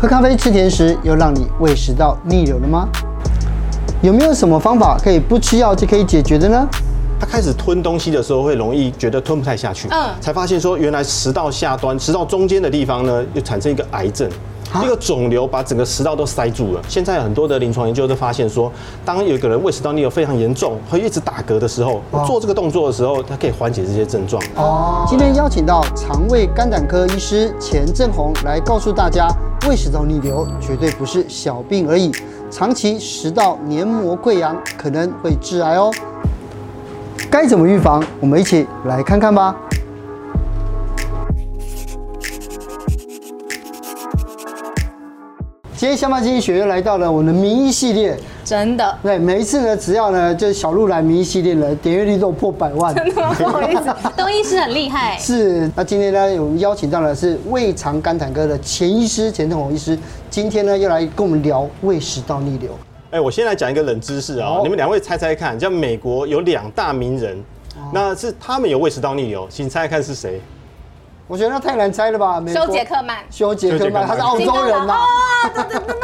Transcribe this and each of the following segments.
喝咖啡吃甜食，又让你胃食道逆流了吗？有没有什么方法可以不吃药就可以解决的呢？他开始吞东西的时候，会容易觉得吞不太下去，嗯，才发现说原来食道下端、食道中间的地方呢，又产生一个癌症，一个肿瘤把整个食道都塞住了。现在很多的临床研究都发现说，当有一个人胃食道逆流非常严重，会一直打嗝的时候，做这个动作的时候，它可以缓解这些症状。哦，今天邀请到肠胃肝胆科医师钱正红来告诉大家，胃食道逆流绝对不是小病而已，长期食道黏膜溃疡可能会致癌哦。该怎么预防？我们一起来看看吧。今天香巴经济学又来到了我们的名医系列，真的。对，每一次呢，只要呢，就是小鹿来名医系列了，点阅率都破百万。真的吗？不好意思，东医师很厉害。是，那今天呢，我们邀请到的是胃肠肝胆科的钱医师，钱正弘医师。今天呢，又来跟我们聊胃食道逆流。哎，我先来讲一个冷知识啊，你们两位猜猜看，像美国有两大名人，那是他们有胃食道逆流，请猜猜看是谁？我觉得那太难猜了吧？修杰克曼，修杰克曼，他是澳洲人呐。啊，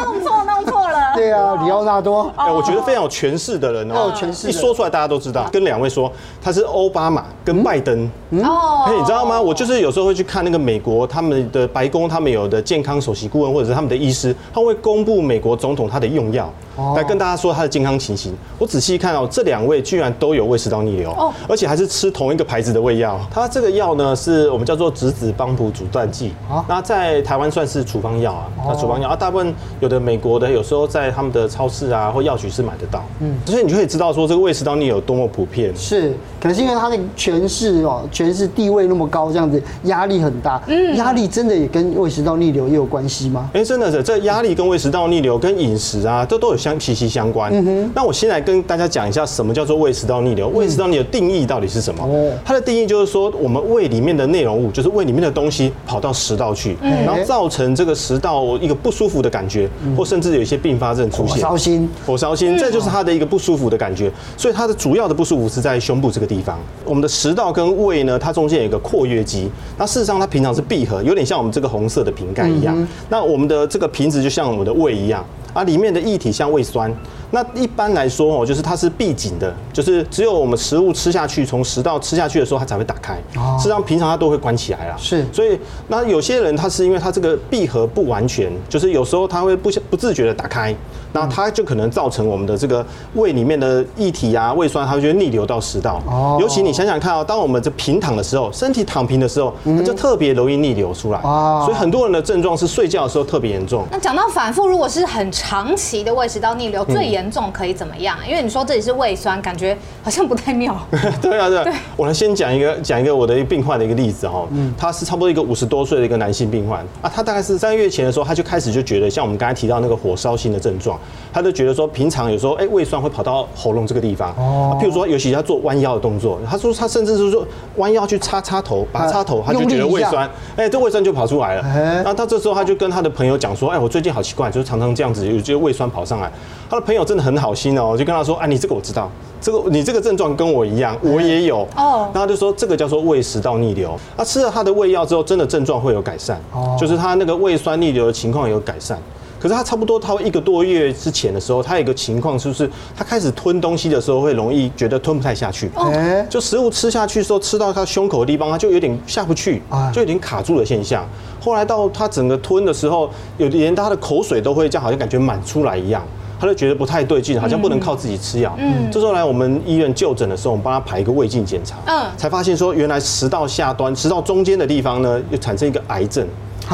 弄错，弄错了。对啊，里奥纳多。哎，我觉得非常有权势的人哦，权势，一说出来大家都知道。跟两位说，他是奥巴马跟拜登。哦。哎，你知道吗？我就是有时候会去看那个美国他们的白宫，他们有的健康首席顾问或者是他们的医师，他会公布美国总统他的用药，来跟大家说他的健康情形。我仔细看哦，这两位居然都有胃食道逆流，哦而且还是吃同一个牌子的胃药。他这个药呢，是我们叫做质子帮浦阻断剂，那在台湾算是处方药啊，那处方药啊，大部分有的美国的有时候在他们的超市啊或药局是买得到，嗯，所以你就可以知道说这个胃食道逆流有多么普遍。是，可能是因为他的权势哦，权势地位那么高，这样子压力很大，嗯，压力真的也跟胃食道逆流也有关系吗？哎，真的是，这压力跟胃食道逆流跟饮食啊，这都有相息息相关。那我先来跟大家讲一下什么叫做胃食道逆流，胃食道逆流的定义到底是什么？哦，它的定义就是说我们胃里面的内容物，就是胃里面的东西跑到食道去，然后造成这个食道一个不舒服的感觉，或甚至有一些并发症出现。火烧心，火烧心，这就是它的一个不舒服的感觉。所以它的主要的不舒服是在胸部这个地方。我们的食道跟胃呢，它中间有一个括约肌。那事实上它平常是闭合，有点像我们这个红色的瓶盖一样。那我们的这个瓶子就像我们的胃一样，啊，里面的液体像胃酸。那一般来说哦，就是它是闭紧的，就是只有我们食物吃下去，从食道吃下去的时候，它才会打开。哦，实际上平常它都会关起来啦。是，所以那有些人他是因为他这个闭合不完全，就是有时候他会不不自觉的打开，那它就可能造成我们的这个胃里面的液体啊、胃酸，它就会逆流到食道。哦，尤其你想想看哦，当我们这平躺的时候，身体躺平的时候，它就特别容易逆流出来。哦，所以很多人的症状是睡觉的时候特别严重。那讲到反复，如果是很长期的胃食道逆流，最严重可以怎么样？因为你说这里是胃酸，感觉好像不太妙。对啊，对啊。我来先讲一个讲一个我的一个病患的一个例子哈。嗯。他是差不多一个五十多岁的一个男性病患啊，他大概是三个月前的时候，他就开始就觉得像我们刚才提到那个火烧心的症状，他就觉得说平常有时候哎胃酸会跑到喉咙这个地方。哦。譬如说，尤其他做弯腰的动作，他说他甚至是说弯腰去插插头，拔插头，他就觉得胃酸，哎，这胃酸就跑出来了。哎。那他这时候他就跟他的朋友讲说，哎，我最近好奇怪，就是常常这样子，有些胃酸跑上来。他的朋友真的很好心哦，我就跟他说：“哎，你这个我知道，这个你这个症状跟我一样，我也有。”哦，然后他就说这个叫做胃食道逆流。他吃了他的胃药之后，真的症状会有改善，哦，就是他那个胃酸逆流的情况有改善。可是他差不多他一个多月之前的时候，他有一个情况就是他开始吞东西的时候会容易觉得吞不太下去，哦，就食物吃下去的时候吃到他胸口的地方，他就有点下不去，就有点卡住的现象。后来到他整个吞的时候，有连他的口水都会这样，好像感觉满出来一样。他就觉得不太对劲，好像不能靠自己吃药。嗯，这时候来我们医院就诊的时候，我们帮他排一个胃镜检查，嗯，才发现说原来食道下端、食道中间的地方呢，又产生一个癌症。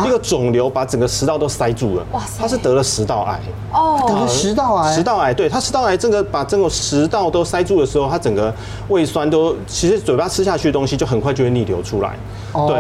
一个肿瘤把整个食道都塞住了，哇塞！他是得了食道癌。哦，得了食道癌，食道癌，对，他食道癌，这个把整个食道都塞住的时候，他整个胃酸都，其实嘴巴吃下去的东西就很快就会逆流出来，对。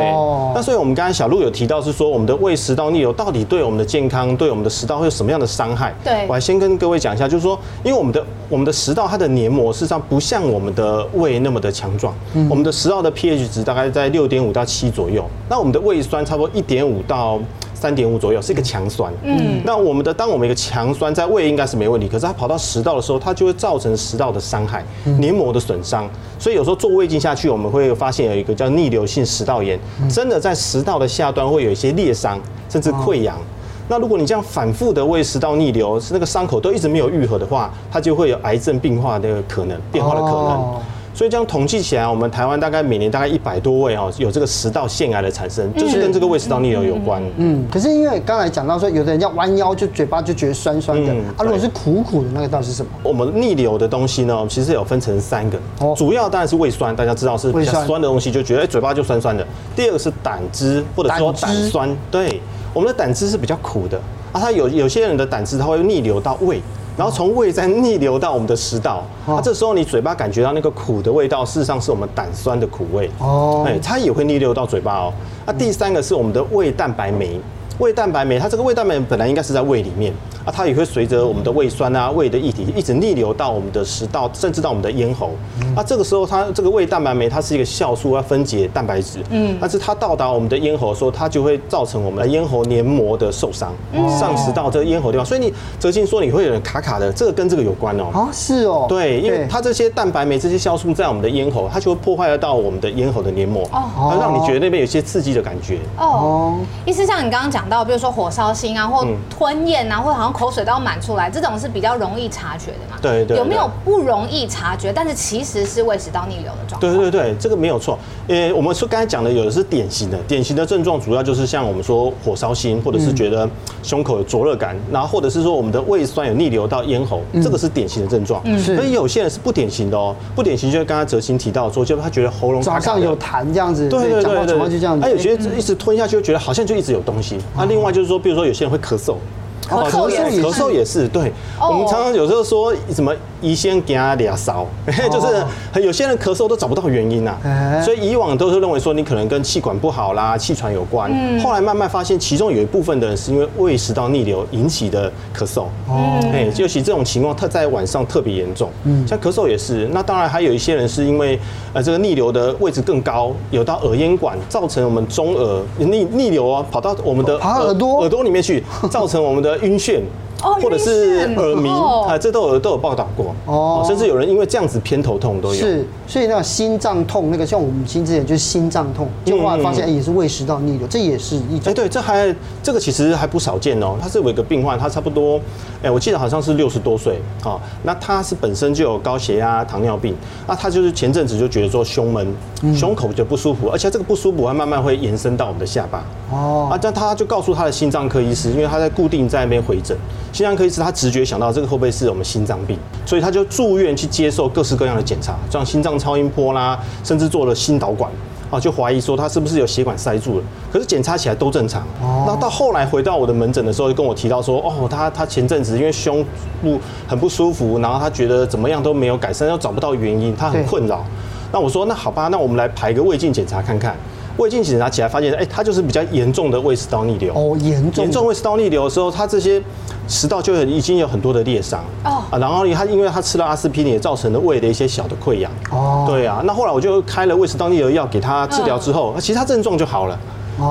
那所以我们刚才小鹿有提到是说，我们的胃食道逆流到底对我们的健康，对我们的食道会有什么样的伤害？对，我还先跟各位讲一下，就是说，因为我们的我们的食道它的黏膜事实上不像我们的胃那么的强壮，我们的食道的 pH 值大概在六点五到七左右，那我们的胃酸差不多一点五到三点五左右是一个强酸，嗯，那我们的当我们一个强酸在胃应该是没问题，可是它跑到食道的时候，它就会造成食道的伤害，黏膜的损伤，所以有时候做胃镜下去，我们会发现有一个叫逆流性食道炎，真的在食道的下端会有一些裂伤，甚至溃疡。那如果你这样反复的胃食道逆流，是那个伤口都一直没有愈合的话，它就会有癌症病化的可能，变化的可能。哦所以这样统计起来，我们台湾大概每年大概一百多位哦，有这个食道腺癌的产生，就是跟这个胃食道逆流有关。嗯，可是因为刚才讲到说，有的人要弯腰就嘴巴就觉得酸酸的，啊，如果是苦苦的那个到底是什么？我们逆流的东西呢，其实有分成三个，主要当然是胃酸，大家知道是比较酸的东西，就觉得嘴巴就酸酸的。第二个是胆汁或者说胆酸，对，我们的胆汁是比较苦的啊，它有有些人的胆汁它会逆流到胃。然后从胃再逆流到我们的食道，那这时候你嘴巴感觉到那个苦的味道，事实上是我们胆酸的苦味哦，哎，它也会逆流到嘴巴哦。那第三个是我们的胃蛋白酶，胃蛋白酶它这个胃蛋白酶本来应该是在胃里面。啊，它也会随着我们的胃酸啊、胃的液体一直逆流到我们的食道，甚至到我们的咽喉。啊，这个时候它这个胃蛋白酶它是一个酵素，要分解蛋白质。嗯，但是它到达我们的咽喉的时候，它就会造成我们的咽喉黏膜的受伤，嗯上食道这个咽喉地方。所以你哲信说你会有点卡卡的，这个跟这个有关哦。啊，是哦。对，因为它这些蛋白酶、这些酵素在我们的咽喉，它就会破坏得到我们的咽喉的黏膜，哦，让你觉得那边有些刺激的感觉。哦，意思像你刚刚讲到，比如说火烧心啊，或吞咽啊，或好像口水都要满出来，这种是比较容易察觉的嘛？对对。有没有不容易察觉，但是其实是胃食道逆流的状况？对对对，这个没有错。因为我们说刚才讲的有的是典型的，典型的症状主要就是像我们说火烧心，或者是觉得胸口有灼热感，然后或者是说我们的胃酸有逆流到咽喉，这个是典型的症状。嗯。所以有些人是不典型的哦，不典型就是刚刚哲青提到说，就他觉得喉咙早上有痰这样子，对对对对，就这样子。他有些一直吞下去，就觉得好像就一直有东西。那另外就是说，比如说有些人会咳嗽。咳嗽也是，咳嗽也是，对。我们常常有时候说什么医生给他俩烧，就是有些人咳嗽都找不到原因呐。所以以往都是认为说你可能跟气管不好啦、气喘有关。后来慢慢发现，其中有一部分的人是因为胃食道逆流引起的咳嗽。哦。哎，尤其这种情况，特在晚上特别严重。嗯。像咳嗽也是。那当然还有一些人是因为呃这个逆流的位置更高，有到耳咽管，造成我们中耳逆逆流啊，跑到我们的耳朵耳朵里面去，造成我们的。晕眩，或者是耳鸣，啊，这都有都有报道过哦，甚至有人因为这样子偏头痛都有。是，所以那个心脏痛，那个像我母亲之前就是心脏痛，就后来发现也是胃食道逆流，这也是一种。哎，对，这还这个其实还不少见哦。他是有一个病患，他差不多，哎，我记得好像是六十多岁，啊，那他是本身就有高血压、糖尿病，那他就是前阵子就觉得说胸闷，胸口就不舒服，而且这个不舒服还慢慢会延伸到我们的下巴。哦，啊，但他就告诉他的心脏科医师，因为他在固定在那边回诊，心脏科医师他直觉想到这个会不会是我们心脏病，所以他就住院去接受各式各样的检查，像心脏超音波啦，甚至做了心导管，啊，就怀疑说他是不是有血管塞住了，可是检查起来都正常。哦，那到后来回到我的门诊的时候，就跟我提到说，哦，他他前阵子因为胸部很不舒服，然后他觉得怎么样都没有改善，又找不到原因，他很困扰。那我说，那好吧，那我们来排个胃镜检查看看。胃镜检查起来发现，哎，他就是比较严重的胃食道逆流。哦，严重。严重胃食道逆流的时候，他这些食道就已经有很多的裂伤。哦。啊，然后他因为他吃了阿司匹林，也造成了胃的一些小的溃疡。哦。对啊，那后来我就开了胃食道逆流药给他治疗之后，其他症状就好了。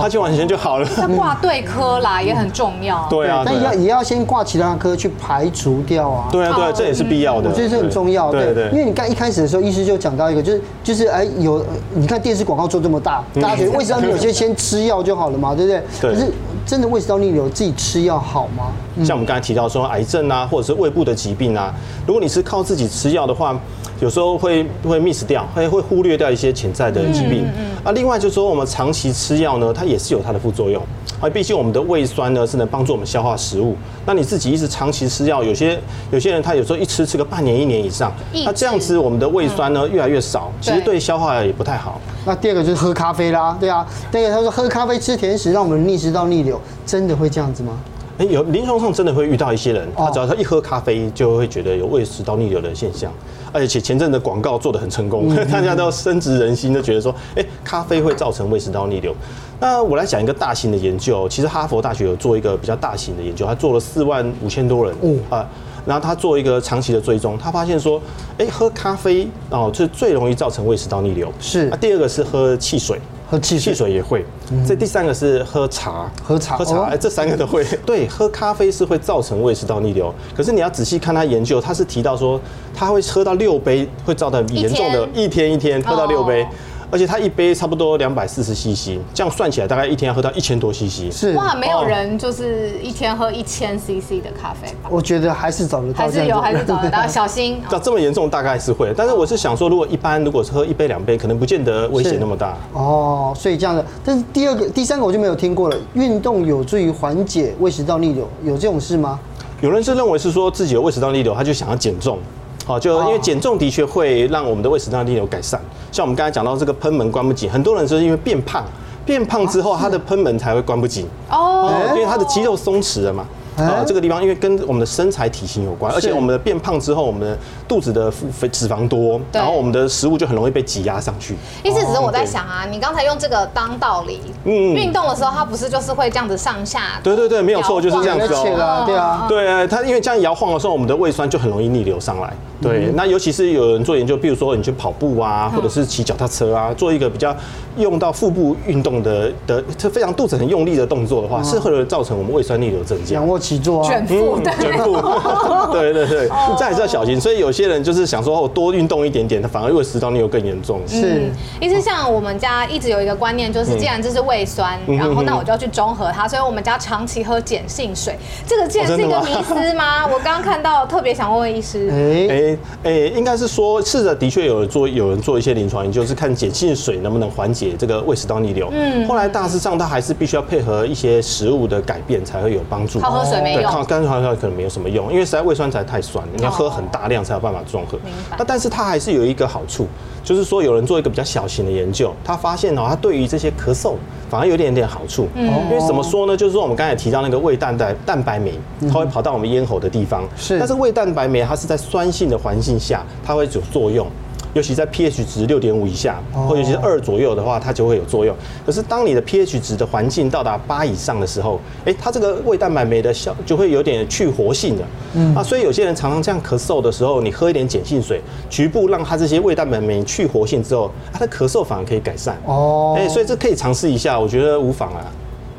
他就完全就好了。那挂对科啦也很重要。对啊，但也要也要先挂其他科去排除掉啊。对啊，对，这也是必要的。我觉得这很重要。对对。因为你刚一开始的时候，医师就讲到一个，就是就是哎有，你看电视广告做这么大，大家觉得胃食道逆流有些先吃药就好了嘛，对不对？对。可是真的胃食道逆流自己吃药好吗？像我们刚才提到说癌症啊，或者是胃部的疾病啊，如果你是靠自己吃药的话。有时候会会 miss 掉，会会忽略掉一些潜在的疾病。啊，另外就是说，我们长期吃药呢，它也是有它的副作用。啊，毕竟我们的胃酸呢是能帮助我们消化食物。那你自己一直长期吃药，有些有些人他有时候一吃吃个半年一年以上，那这样子我们的胃酸呢越来越少，其实对消化也不太好。那第二个就是喝咖啡啦，对啊，第二个他说喝咖啡吃甜食让我们逆食到逆流，真的会这样子吗？哎，有临床上真的会遇到一些人，他只要他一喝咖啡就会觉得有胃食道逆流的现象。而且前阵的广告做的很成功，大家都深植人心，都觉得说，哎，咖啡会造成胃食道逆流。那我来讲一个大型的研究，其实哈佛大学有做一个比较大型的研究，他做了四万五千多人，啊，然后他做一个长期的追踪，他发现说，哎，喝咖啡哦，是最容易造成胃食道逆流。是，那第二个是喝汽水。喝汽水，汽水也会。这第三个是喝茶，喝茶，喝茶，哎，这三个都会。对，喝咖啡是会造成胃食道逆流。可是你要仔细看他研究，他是提到说他会喝到六杯，会造成严重的，一天一天喝到六杯。而且它一杯差不多两百四十 CC，这样算起来大概一天要喝到一千多 CC。是哇，没有人就是一天喝一千 CC 的咖啡吧？我觉得还是找得到，还是有，还是找得到，小心。那这么严重大概是会，但是我是想说，如果一般如果是喝一杯两杯，可能不见得危险那么大。哦，所以这样的。但是第二个、第三个我就没有听过了。运动有助于缓解胃食道逆流，有这种事吗？有人是认为是说自己有胃食道逆流，他就想要减重。好，就因为减重的确会让我们的胃食道逆流改善。像我们刚才讲到这个喷门关不紧，很多人是因为变胖，变胖之后他的喷门才会关不紧。哦，因为他的肌肉松弛了嘛。呃，这个地方因为跟我们的身材体型有关，而且我们的变胖之后，我们的肚子的肥脂肪多，然后我们的食物就很容易被挤压上去。意思只是我在想啊，你刚才用这个当道理，嗯，运动的时候它不是就是会这样子上下？对对对，没有错，就是这样子哦。对啊，对啊，它因为这样摇晃的时候，我们的胃酸就很容易逆流上来。对，那尤其是有人做研究，比如说你去跑步啊，或者是骑脚踏车啊，做一个比较用到腹部运动的的，非常肚子很用力的动作的话，是会造成我们胃酸逆流增加。仰卧起坐啊。卷腹，对对对，这还是要小心。所以有些人就是想说，我，多运动一点点，他反而胃食道逆流更严重。是，其实像我们家一直有一个观念，就是既然这是胃酸，然后那我就要去中和它。所以我们家长期喝碱性水，这个竟然是一个迷思吗？我刚刚看到，特别想问问医师。哎哎，应该是说，试着，的确有人做，有人做一些临床研究，是看碱性水能不能缓解这个胃食道逆流。嗯，后来大致上，它还是必须要配合一些食物的改变才会有帮助。靠喝水没用。靠干水可能没有什么用，因为实在胃酸才太酸，你要喝很大量才有办法中和。明白。那但是它还是有一个好处，就是说有人做一个比较小型的研究，他发现哦，它对于这些咳嗽反而有点点好处。嗯。因为怎么说呢？就是说我们刚才提到那个胃蛋白蛋白酶，它会跑到我们咽喉的地方。是。但是胃蛋白酶它是在酸性的环境下，它会有作用。尤其在 pH 值六点五以下，或者是二左右的话，它就会有作用。可是当你的 pH 值的环境到达八以上的时候，哎，它这个胃蛋白酶的效就会有点去活性的。嗯啊，所以有些人常常这样咳嗽的时候，你喝一点碱性水，局部让它这些胃蛋白酶去活性之后，它的咳嗽反而可以改善。哦，哎，所以这可以尝试一下，我觉得无妨啊。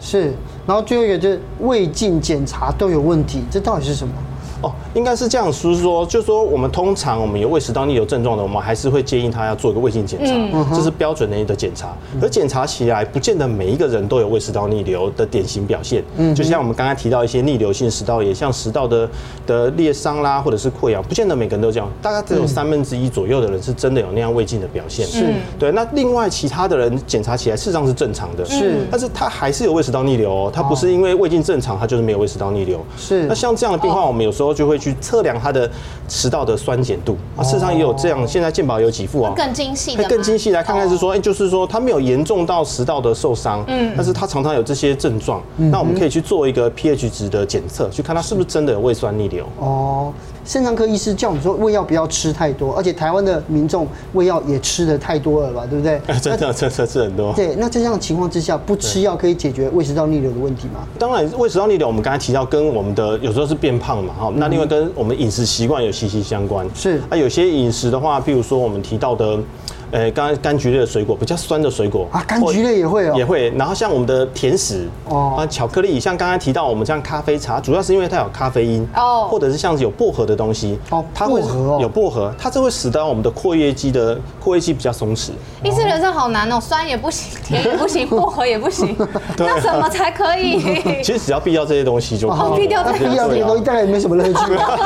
是，然后最后一个就是胃镜检查都有问题，这到底是什么？哦，应该是这样，就是说，就是说，我们通常我们有胃食道逆流症状的，我们还是会建议他要做一个胃镜检查，嗯、这是标准的一个检查。而检查起来，不见得每一个人都有胃食道逆流的典型表现。嗯，就像我们刚才提到一些逆流性食道炎，像食道的的裂伤啦，或者是溃疡，不见得每个人都这样。大概只有三分之一左右的人是真的有那样胃镜的表现。是，对。那另外其他的人检查起来事实上是正常的，是，但是他还是有胃食道逆流哦，他不是因为胃镜正常，他就是没有胃食道逆流。是。那像这样的病患，我们有时候就会去测量。它的食道的酸碱度啊，事实上也有这样，现在健保有几副啊，更精细的，更精细来看看是说，哎，就是说它没有严重到食道的受伤，嗯，但是它常常有这些症状，那我们可以去做一个 pH 值的检测，去看它是不是真的有胃酸逆流。哦。肾脏科医师叫我们说胃药不要吃太多，而且台湾的民众胃药也吃的太多了吧，对不对？真的，真的吃很多。对，那这样的情况之下，不吃药可以解决胃食道逆流的问题吗？当然，胃食道逆流我们刚才提到跟我们的有时候是变胖嘛，哈，那另外跟我们饮食习惯有息息相关。是，啊有些饮食的话，譬如说我们提到的。呃，刚刚柑橘类的水果，比较酸的水果啊，柑橘类也会哦，也会。然后像我们的甜食哦，啊，巧克力，像刚刚提到我们像咖啡茶，主要是因为它有咖啡因哦，或者是像是有薄荷的东西哦，它会有薄荷，它就会使得我们的括约肌的括约肌比较松弛。医师人生好难哦，酸也不行，甜也不行，薄荷也不行，那什么才可以？其实只要避掉这些东西就可以。避掉这些东西大概也没什么乐趣。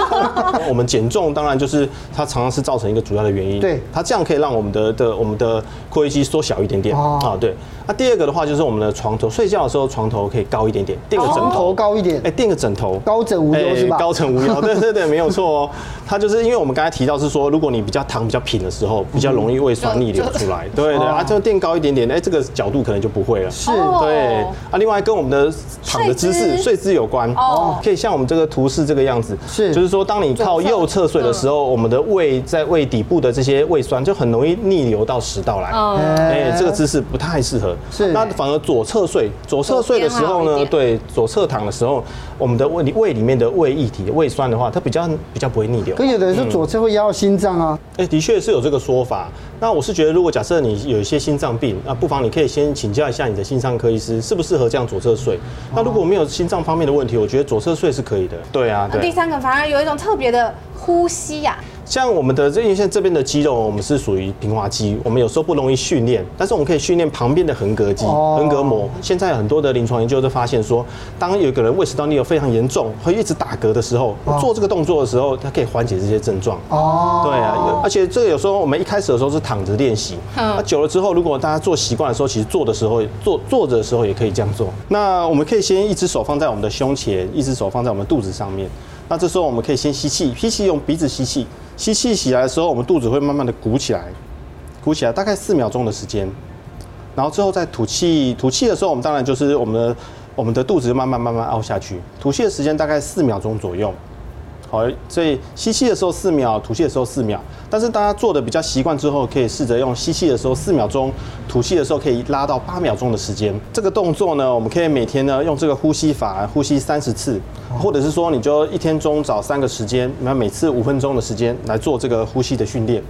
我们减重当然就是它常常是造成一个主要的原因，对，它这样可以让我们的。的我们的括约肌缩小一点点啊，对。那第二个的话就是我们的床头，睡觉的时候床头可以高一点点，垫个枕头。高一点，哎，垫个枕头，高枕无忧是吧？高枕无忧，对对对，没有错哦。它就是因为我们刚才提到是说，如果你比较躺比较平的时候，比较容易胃酸逆流出来，对对啊，就垫高一点点，哎，这个角度可能就不会了。是，对。啊。另外跟我们的躺的姿势、睡姿有关哦，可以像我们这个图示这个样子，是，就是说当你靠右侧睡的时候，我们的胃在胃底部的这些胃酸就很容易逆流到食道来，哎，这个姿势不太适合。是，那反而左侧睡，左侧睡的时候呢，对，左侧躺的时候，我们的胃里胃里面的胃液体、胃酸的话，它比较比较不会逆流。可有的人说左侧会压到心脏啊，哎，的确是有这个说法。那我是觉得，如果假设你有一些心脏病，那不妨你可以先请教一下你的心脏科医师，适不适合这样左侧睡。那如果没有心脏方面的问题，我觉得左侧睡是可以的。对啊，对。第三个反而有一种特别的呼吸呀。像我们的这因为这边的肌肉，我们是属于平滑肌，我们有时候不容易训练，但是我们可以训练旁边的横膈肌、横膈膜。现在很多的临床研究都发现说，当有一个人胃食道逆流非常严重，会一直打嗝的时候，做这个动作的时候，它可以缓解这些症状。哦，对啊，而且这个有时候我们一开始的时候是躺着练习，那久了之后，如果大家做习惯的时候，其实做的时候坐坐着的时候也可以这样做。那我们可以先一只手放在我们的胸前，一只手放在我们肚子上面。那这时候我们可以先吸气，吸气用鼻子吸气。吸气起来的时候，我们肚子会慢慢的鼓起来，鼓起来大概四秒钟的时间，然后最后再吐气，吐气的时候，我们当然就是我们的我们的肚子慢慢慢慢凹下去，吐气的时间大概四秒钟左右。好，所以吸气的时候四秒，吐气的时候四秒。但是大家做的比较习惯之后，可以试着用吸气的时候四秒钟，吐气的时候可以拉到八秒钟的时间。这个动作呢，我们可以每天呢用这个呼吸法呼吸三十次，或者是说你就一天中找三个时间，那每次五分钟的时间来做这个呼吸的训练。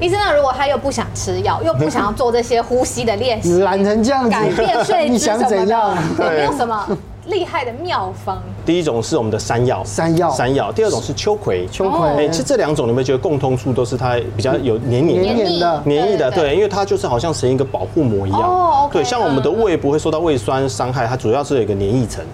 医生，那如果他又不想吃药，又不想要做这些呼吸的练习，懒成这样子，改变睡姿 什么的，你想怎样？有没有什么厉害的妙方？第一种是我们的山药，山药，山药。第二种是秋葵，秋葵。哎，其实这两种你们觉得共通处都是它比较有黏黏黏黏的，黏液的，对，因为它就是好像成一个保护膜一样。哦，对，像我们的胃不会受到胃酸伤害，它主要是有一个黏液层。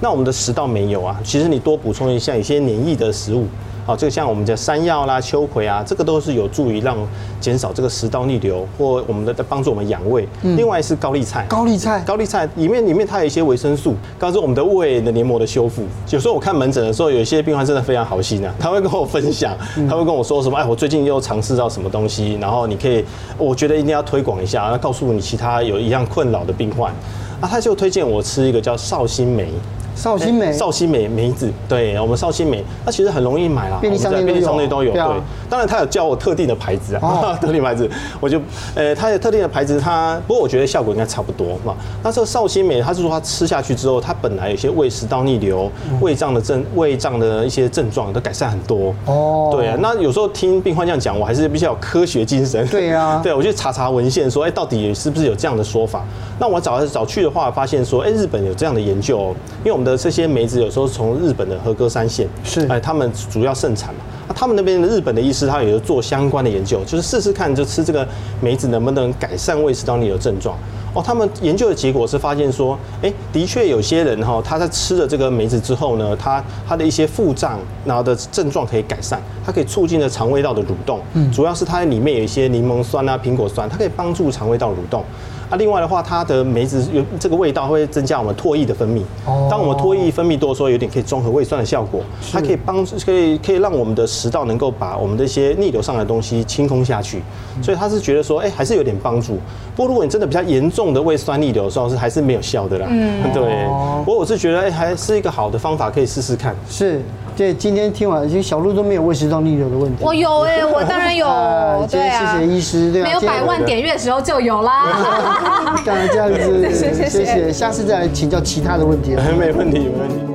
那我们的食道没有啊，其实你多补充一下一些黏液的食物。好，这个像我们的山药啦、秋葵啊，这个都是有助于让减少这个食道逆流，或我们的帮助我们养胃。嗯、另外是高丽菜，高丽菜，高丽菜里面里面它有一些维生素，帮助我们的胃的黏膜的修复。有时候我看门诊的时候，有一些病患真的非常好心啊，他会跟我分享，他会跟我说什么？哎，我最近又尝试到什么东西，然后你可以，我觉得一定要推广一下，要告诉你其他有一样困扰的病患，啊，他就推荐我吃一个叫绍兴莓。绍兴梅，绍兴梅梅子，对，我们绍兴梅，它其实很容易买啦，便利商店便利商店都有。对，当然他有叫我特定的牌子啊，特定牌子，我就，呃，它有特定的牌子，它不过我觉得效果应该差不多嘛。那这个绍兴梅，它是说它吃下去之后，它本来有些胃食道逆流、胃胀的症、胃胀的一些症状都改善很多。哦，对啊，那有时候听病患这样讲，我还是比较有科学精神。对啊，对，我去查查文献，说，哎，到底是不是有这样的说法？那我找来找去的话，发现说，哎，日本有这样的研究，因为我们的这些梅子有时候从日本的和歌山县是，哎，他们主要盛产嘛。那他们那边的日本的医师，他也有做相关的研究，就是试试看，就吃这个梅子能不能改善胃食道逆流症状。哦，他们研究的结果是发现说，哎，的确有些人哈，他在吃了这个梅子之后呢，他他的一些腹胀然后的症状可以改善，它可以促进了肠胃道的蠕动。嗯，主要是它里面有一些柠檬酸啊、苹果酸，它可以帮助肠胃道蠕动。那另外的话，它的梅子有这个味道会增加我们唾液的分泌。哦。当我们唾液分泌多的时候，有点可以中和胃酸的效果。它可以帮，可以可以让我们的食道能够把我们这些逆流上来的东西清空下去。所以他是觉得说，哎，还是有点帮助。不过如果你真的比较严重的胃酸逆流的时候，是还是没有效的啦。嗯。对。不过我是觉得，哎，还是一个好的方法，可以试试看。是。对，今天听完，其实小鹿都没有胃食道逆流的问题。我有哎，我当然有。对啊。谢谢医师。对啊。没有百万点阅的时候就有啦。当然这样子，谢谢谢谢，下次再来请教其他的问题。没问题，没问题。